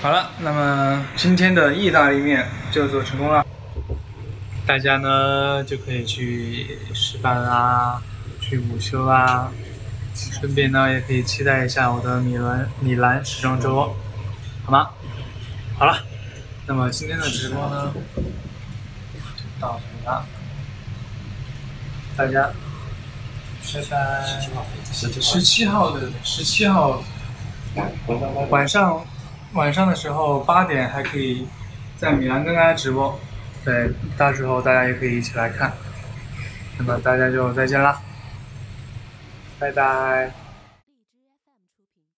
好了，那么今天的意大利面就做成功了，大家呢就可以去吃饭啊，去午休啊，顺便呢也可以期待一下我的米兰米兰时装周，好吗？好了，那么今天的直播呢就到这里了，大家拜拜。十七号的十七号晚上。晚上的时候八点还可以在米兰跟大家直播，对，到时候大家也可以一起来看。那么大家就再见啦，拜拜。